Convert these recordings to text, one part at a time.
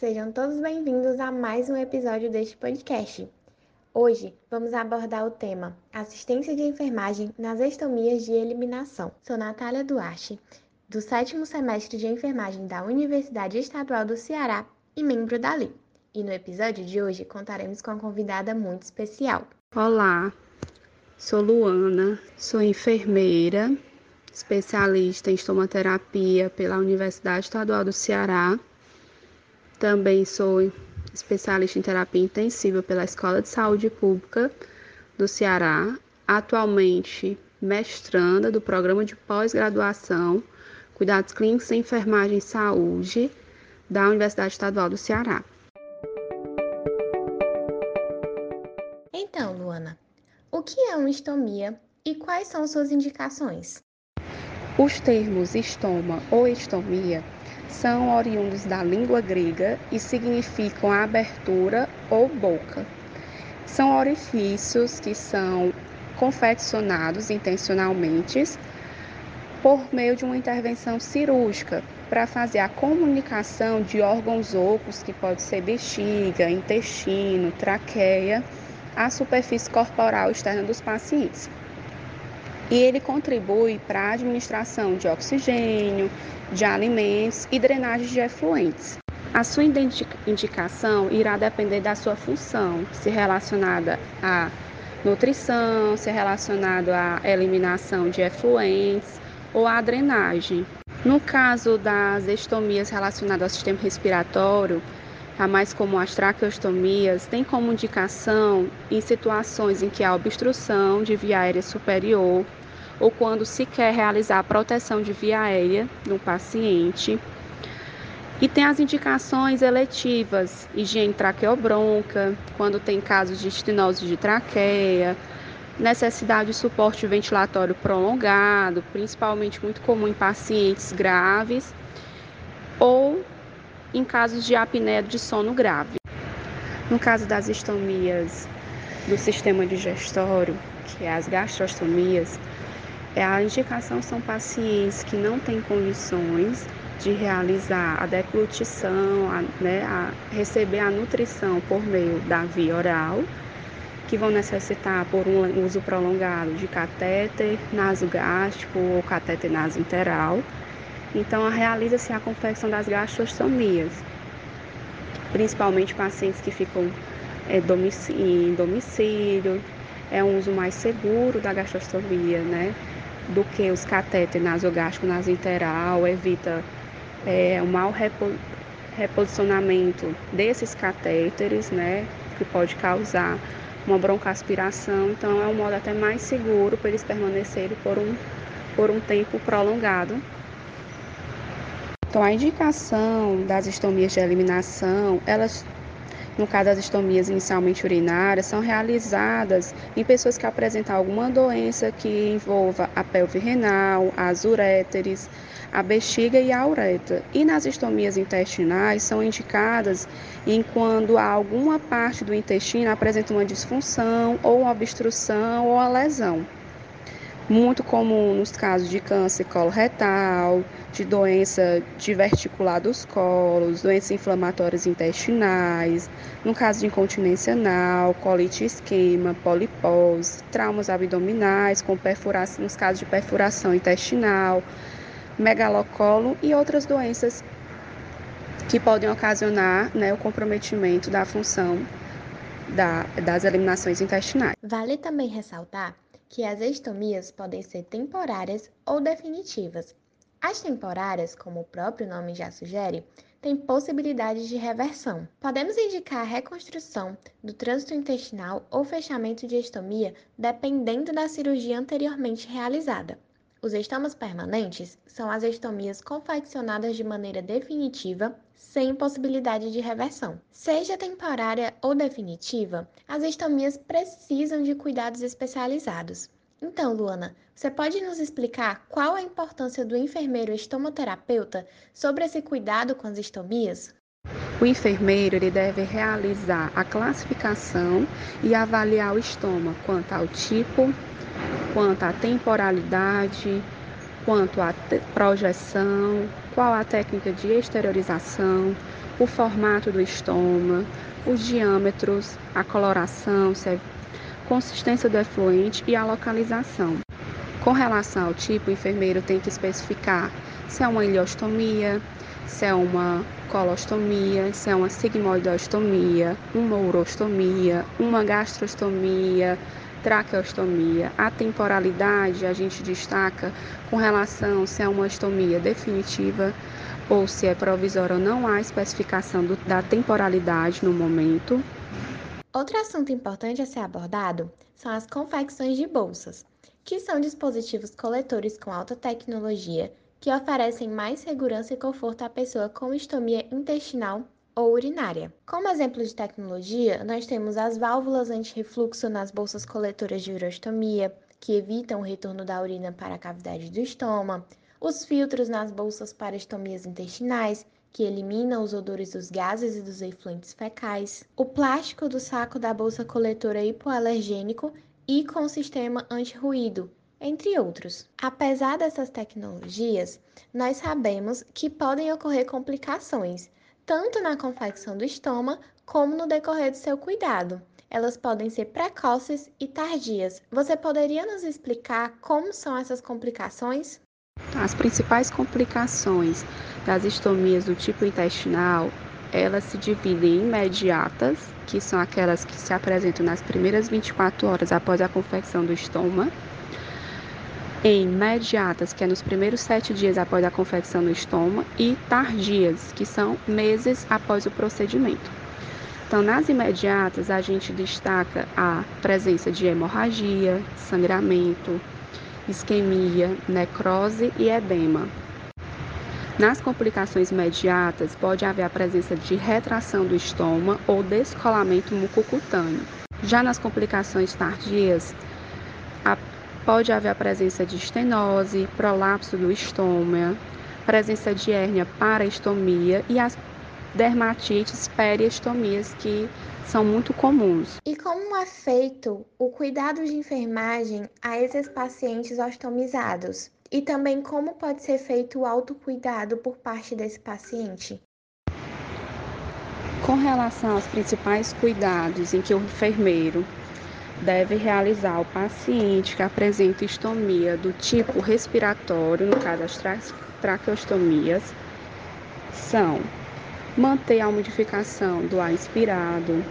sejam todos bem-vindos a mais um episódio deste podcast. Hoje vamos abordar o tema Assistência de enfermagem nas estomias de eliminação. Sou Natália Duarte, do sétimo semestre de enfermagem da Universidade Estadual do Ceará e membro da LI. E no episódio de hoje contaremos com uma convidada muito especial. Olá, sou Luana, sou enfermeira, especialista em estomaterapia pela Universidade Estadual do Ceará também sou especialista em terapia intensiva pela Escola de Saúde Pública do Ceará, atualmente mestranda do programa de pós-graduação Cuidados Clínicos em Enfermagem e Saúde da Universidade Estadual do Ceará. Então, Luana, o que é uma estomia e quais são suas indicações? Os termos estoma ou estomia são oriundos da língua grega e significam abertura ou boca. São orifícios que são confeccionados intencionalmente por meio de uma intervenção cirúrgica para fazer a comunicação de órgãos ocos, que pode ser bexiga, intestino, traqueia, à superfície corporal externa dos pacientes. E ele contribui para a administração de oxigênio, de alimentos e drenagem de efluentes. A sua indicação irá depender da sua função, se relacionada à nutrição, se relacionado à eliminação de efluentes ou à drenagem. No caso das estomias relacionadas ao sistema respiratório, mais comum as traqueostomias, tem como indicação em situações em que há obstrução de via aérea superior ou quando se quer realizar a proteção de via aérea no paciente. E tem as indicações eletivas, higiene traqueobronca, quando tem casos de estenose de traqueia, necessidade de suporte ventilatório prolongado, principalmente muito comum em pacientes graves, ou em casos de apneia de sono grave. No caso das estomias do sistema digestório, que é as gastrostomias, é, a indicação são pacientes que não têm condições de realizar a deglutição, a, né, a receber a nutrição por meio da via oral, que vão necessitar por um uso prolongado de catéter nasogástrico ou catéter nasointeral. Então, realiza-se a confecção das gastrostomias, principalmente pacientes que ficam é, em domicílio, é um uso mais seguro da gastrostomia, né? do que os catéteres nasogástrico nasointeral, evita é, o mau repo, reposicionamento desses catéteres, né, que pode causar uma broncoaspiração, então é um modo até mais seguro para eles permanecerem por um, por um tempo prolongado. Então a indicação das estomias de eliminação, elas no caso das estomias inicialmente urinárias, são realizadas em pessoas que apresentam alguma doença que envolva a pelve renal, as uréteres, a bexiga e a uretra. E nas estomias intestinais são indicadas em quando alguma parte do intestino apresenta uma disfunção ou uma obstrução ou uma lesão muito comum nos casos de câncer coloretal, de doença diverticular dos colos, doenças inflamatórias intestinais, no caso de incontinência anal, colite isquema, polipose, traumas abdominais, com perfuração, nos casos de perfuração intestinal, megalocolo e outras doenças que podem ocasionar né, o comprometimento da função da, das eliminações intestinais. Vale também ressaltar que as estomias podem ser temporárias ou definitivas. As temporárias, como o próprio nome já sugere, têm possibilidades de reversão. Podemos indicar a reconstrução do trânsito intestinal ou fechamento de estomia dependendo da cirurgia anteriormente realizada. Os estomas permanentes são as estomias confeccionadas de maneira definitiva, sem possibilidade de reversão. Seja temporária ou definitiva, as estomias precisam de cuidados especializados. Então, Luana, você pode nos explicar qual a importância do enfermeiro estomoterapeuta sobre esse cuidado com as estomias? O enfermeiro ele deve realizar a classificação e avaliar o estômago quanto ao tipo, quanto à temporalidade, quanto à projeção, qual a técnica de exteriorização, o formato do estômago, os diâmetros, a coloração, a é consistência do efluente e a localização. Com relação ao tipo, o enfermeiro tem que especificar se é uma ileostomia, se é uma colostomia, se é uma sigmoidostomia, uma urostomia, uma gastrostomia, traqueostomia. A temporalidade a gente destaca com relação se é uma estomia definitiva ou se é provisória ou não há especificação do, da temporalidade no momento. Outro assunto importante a ser abordado são as confecções de bolsas, que são dispositivos coletores com alta tecnologia que oferecem mais segurança e conforto à pessoa com estomia intestinal ou urinária. Como exemplo de tecnologia, nós temos as válvulas anti-refluxo nas bolsas coletoras de urostomia, que evitam o retorno da urina para a cavidade do estômago, os filtros nas bolsas para estomias intestinais, que eliminam os odores dos gases e dos efluentes fecais, o plástico do saco da bolsa coletora hipoalergênico e com sistema anti-ruído, entre outros. Apesar dessas tecnologias, nós sabemos que podem ocorrer complicações, tanto na confecção do estômago como no decorrer do seu cuidado. Elas podem ser precoces e tardias. Você poderia nos explicar como são essas complicações? As principais complicações das estomias do tipo intestinal, elas se dividem em imediatas, que são aquelas que se apresentam nas primeiras 24 horas após a confecção do estômago, em imediatas, que é nos primeiros sete dias após a confecção do estômago, e tardias, que são meses após o procedimento. Então, nas imediatas, a gente destaca a presença de hemorragia, sangramento, isquemia, necrose e edema. Nas complicações imediatas, pode haver a presença de retração do estômago ou descolamento mucocutâneo. Já nas complicações tardias, pode haver a presença de estenose, prolapso do estômago, presença de hérnia paraestomia e as dermatites periestomias que são muito comuns. E como é feito o cuidado de enfermagem a esses pacientes ostomizados? E também como pode ser feito o autocuidado por parte desse paciente? Com relação aos principais cuidados em que o enfermeiro deve realizar ao paciente que apresenta estomia do tipo respiratório, no caso as tra traqueostomias, são manter a umidificação do ar inspirado,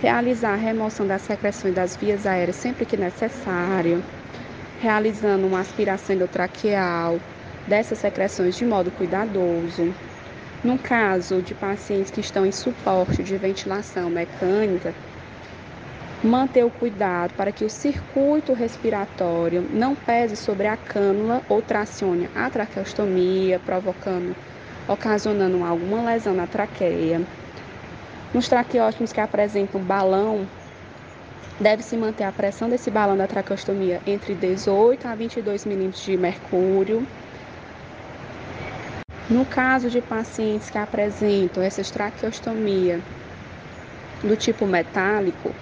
realizar a remoção das secreções das vias aéreas sempre que necessário, realizando uma aspiração endotraqueal dessas secreções de modo cuidadoso. No caso de pacientes que estão em suporte de ventilação mecânica, manter o cuidado para que o circuito respiratório não pese sobre a cânula ou tracione a traqueostomia, provocando ocasionando alguma lesão na traqueia. Nos traqueótomos que apresentam balão, deve-se manter a pressão desse balão da traqueostomia entre 18 a 22 milímetros de mercúrio. No caso de pacientes que apresentam essa traqueostomia do tipo metálico,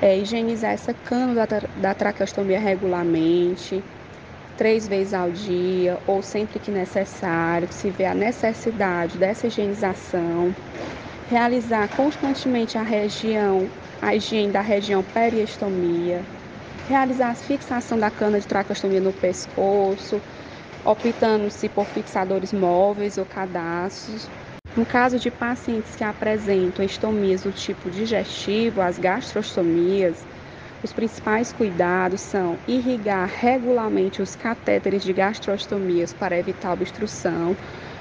é higienizar essa cânula da, da traqueostomia regularmente, três vezes ao dia ou sempre que necessário, se vê a necessidade dessa higienização, realizar constantemente a região, a higiene da região periestomia, realizar a fixação da cana de traqueostomia no pescoço, optando-se por fixadores móveis ou cadastros. No caso de pacientes que apresentam estomias do tipo digestivo, as gastrostomias, os principais cuidados são irrigar regularmente os catéteres de gastrostomias para evitar obstrução,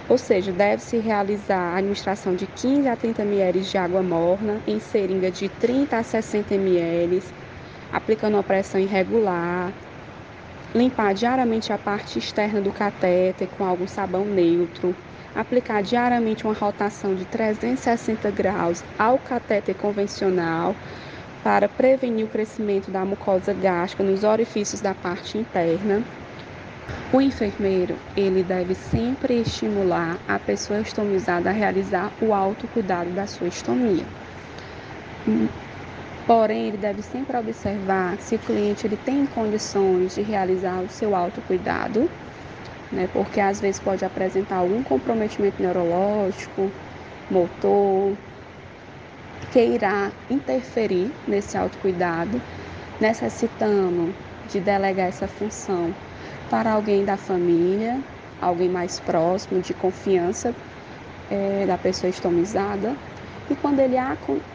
ou seja, deve-se realizar a administração de 15 a 30 ml de água morna em seringa de 30 a 60 ml, aplicando uma pressão irregular, limpar diariamente a parte externa do catéter com algum sabão neutro, aplicar diariamente uma rotação de 360 graus ao catéter convencional para prevenir o crescimento da mucosa gástrica nos orifícios da parte interna. O enfermeiro, ele deve sempre estimular a pessoa estomizada a realizar o autocuidado da sua estomia. Porém, ele deve sempre observar se o cliente ele tem condições de realizar o seu autocuidado, né, porque às vezes pode apresentar algum comprometimento neurológico, motor, que irá interferir nesse autocuidado, necessitando de delegar essa função para alguém da família, alguém mais próximo, de confiança é, da pessoa estomizada. E quando ele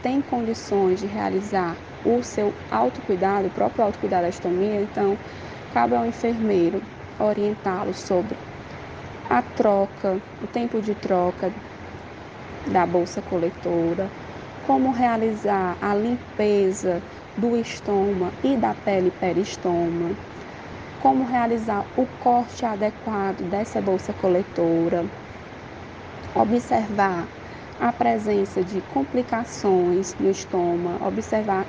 tem condições de realizar o seu autocuidado, o próprio autocuidado da estomia, então cabe ao enfermeiro orientá-lo sobre a troca, o tempo de troca da bolsa coletora, como realizar a limpeza do estômago e da pele peristoma, como realizar o corte adequado dessa bolsa coletora, observar a presença de complicações no estômago, observar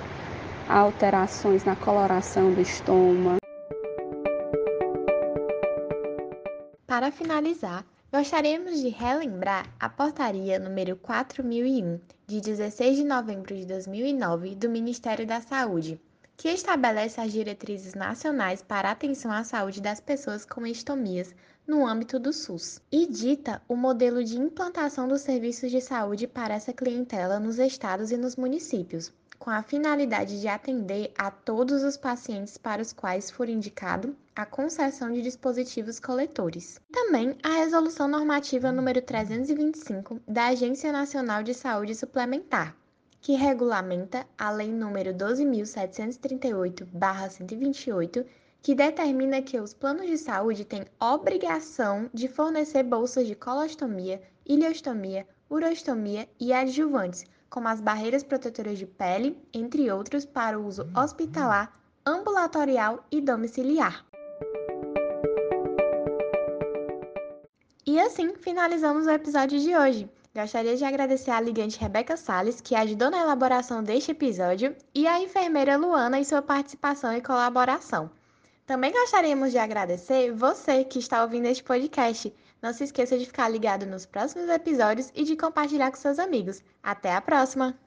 alterações na coloração do estômago. Para finalizar, gostaríamos de relembrar a Portaria número 4001, de 16 de novembro de 2009, do Ministério da Saúde, que estabelece as diretrizes nacionais para a atenção à saúde das pessoas com estomias no âmbito do SUS e dita o modelo de implantação dos serviços de saúde para essa clientela nos estados e nos municípios, com a finalidade de atender a todos os pacientes para os quais for indicado a concessão de dispositivos coletores. Também a Resolução Normativa número 325 da Agência Nacional de Saúde Suplementar, que regulamenta a Lei número 12.738/128, que determina que os planos de saúde têm obrigação de fornecer bolsas de colostomia, ileostomia, urostomia e adjuvantes como as barreiras protetoras de pele, entre outros, para o uso hospitalar, ambulatorial e domiciliar. E assim finalizamos o episódio de hoje. Gostaria de agradecer à ligante Rebeca Sales, que ajudou na elaboração deste episódio, e à enfermeira Luana em sua participação e colaboração. Também gostaríamos de agradecer você que está ouvindo este podcast. Não se esqueça de ficar ligado nos próximos episódios e de compartilhar com seus amigos. Até a próxima!